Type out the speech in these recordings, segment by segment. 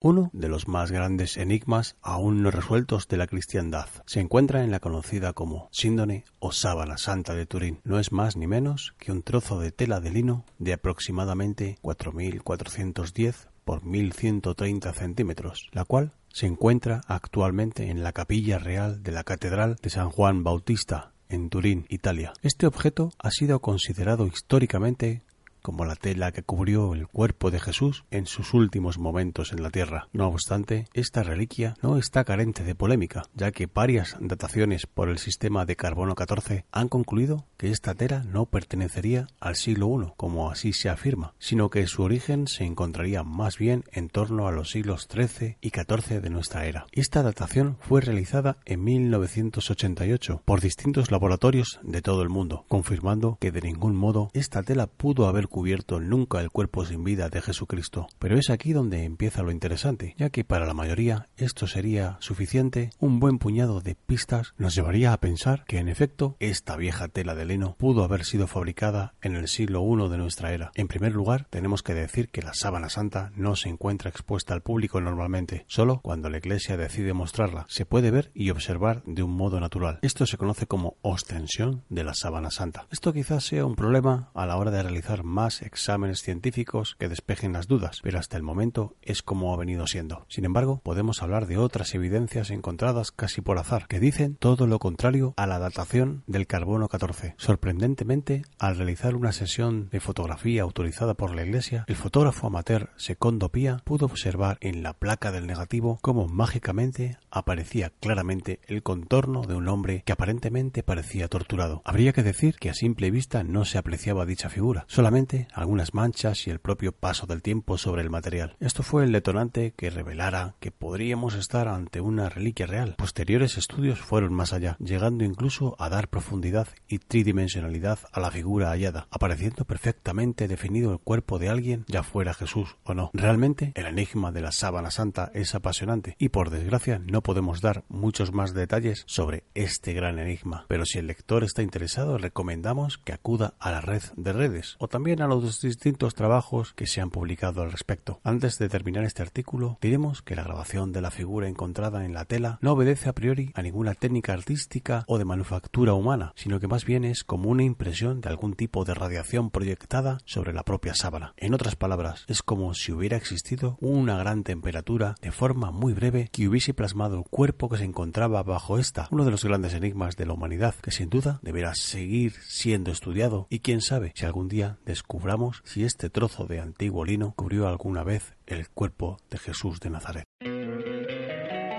Uno de los más grandes enigmas aún no resueltos de la cristiandad se encuentra en la conocida como síndone o sábana santa de Turín. No es más ni menos que un trozo de tela de lino de aproximadamente 4.410 por 1.130 centímetros, la cual se encuentra actualmente en la capilla real de la Catedral de San Juan Bautista en Turín, Italia. Este objeto ha sido considerado históricamente como la tela que cubrió el cuerpo de Jesús en sus últimos momentos en la tierra. No obstante, esta reliquia no está carente de polémica, ya que varias dataciones por el sistema de carbono 14 han concluido que esta tela no pertenecería al siglo I, como así se afirma, sino que su origen se encontraría más bien en torno a los siglos XIII y XIV de nuestra era. Esta datación fue realizada en 1988 por distintos laboratorios de todo el mundo, confirmando que de ningún modo esta tela pudo haber cubierto nunca el cuerpo sin vida de Jesucristo. Pero es aquí donde empieza lo interesante, ya que para la mayoría esto sería suficiente, un buen puñado de pistas nos llevaría a pensar que en efecto esta vieja tela de lino pudo haber sido fabricada en el siglo I de nuestra era. En primer lugar, tenemos que decir que la sábana santa no se encuentra expuesta al público normalmente, solo cuando la iglesia decide mostrarla. Se puede ver y observar de un modo natural. Esto se conoce como ostensión de la sábana santa. Esto quizás sea un problema a la hora de realizar más exámenes científicos que despejen las dudas, pero hasta el momento es como ha venido siendo. Sin embargo, podemos hablar de otras evidencias encontradas casi por azar, que dicen todo lo contrario a la datación del carbono 14. Sorprendentemente, al realizar una sesión de fotografía autorizada por la Iglesia, el fotógrafo amateur Secondo Pía pudo observar en la placa del negativo cómo mágicamente aparecía claramente el contorno de un hombre que aparentemente parecía torturado. Habría que decir que a simple vista no se apreciaba dicha figura, solamente algunas manchas y el propio paso del tiempo sobre el material. Esto fue el detonante que revelara que podríamos estar ante una reliquia real. Posteriores estudios fueron más allá, llegando incluso a dar profundidad y tridimensionalidad a la figura hallada, apareciendo perfectamente definido el cuerpo de alguien, ya fuera Jesús o no. Realmente, el enigma de la sábana santa es apasionante y por desgracia no podemos dar muchos más detalles sobre este gran enigma. Pero si el lector está interesado, recomendamos que acuda a la red de redes o también a los distintos trabajos que se han publicado al respecto. Antes de terminar este artículo, diremos que la grabación de la figura encontrada en la tela no obedece a priori a ninguna técnica artística o de manufactura humana, sino que más bien es como una impresión de algún tipo de radiación proyectada sobre la propia sábana. En otras palabras, es como si hubiera existido una gran temperatura de forma muy breve que hubiese plasmado el cuerpo que se encontraba bajo esta, uno de los grandes enigmas de la humanidad que sin duda deberá seguir siendo estudiado y quién sabe si algún día descubramos si este trozo de antiguo lino cubrió alguna vez el cuerpo de Jesús de Nazaret.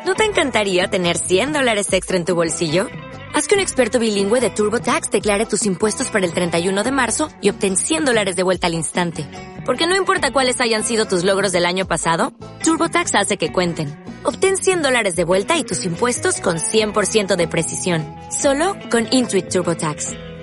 ¿No te encantaría tener 100 dólares extra en tu bolsillo? Haz que un experto bilingüe de TurboTax declare tus impuestos para el 31 de marzo y obtén 100 dólares de vuelta al instante. Porque no importa cuáles hayan sido tus logros del año pasado, TurboTax hace que cuenten. Obtén 100 dólares de vuelta y tus impuestos con 100% de precisión. Solo con Intuit TurboTax.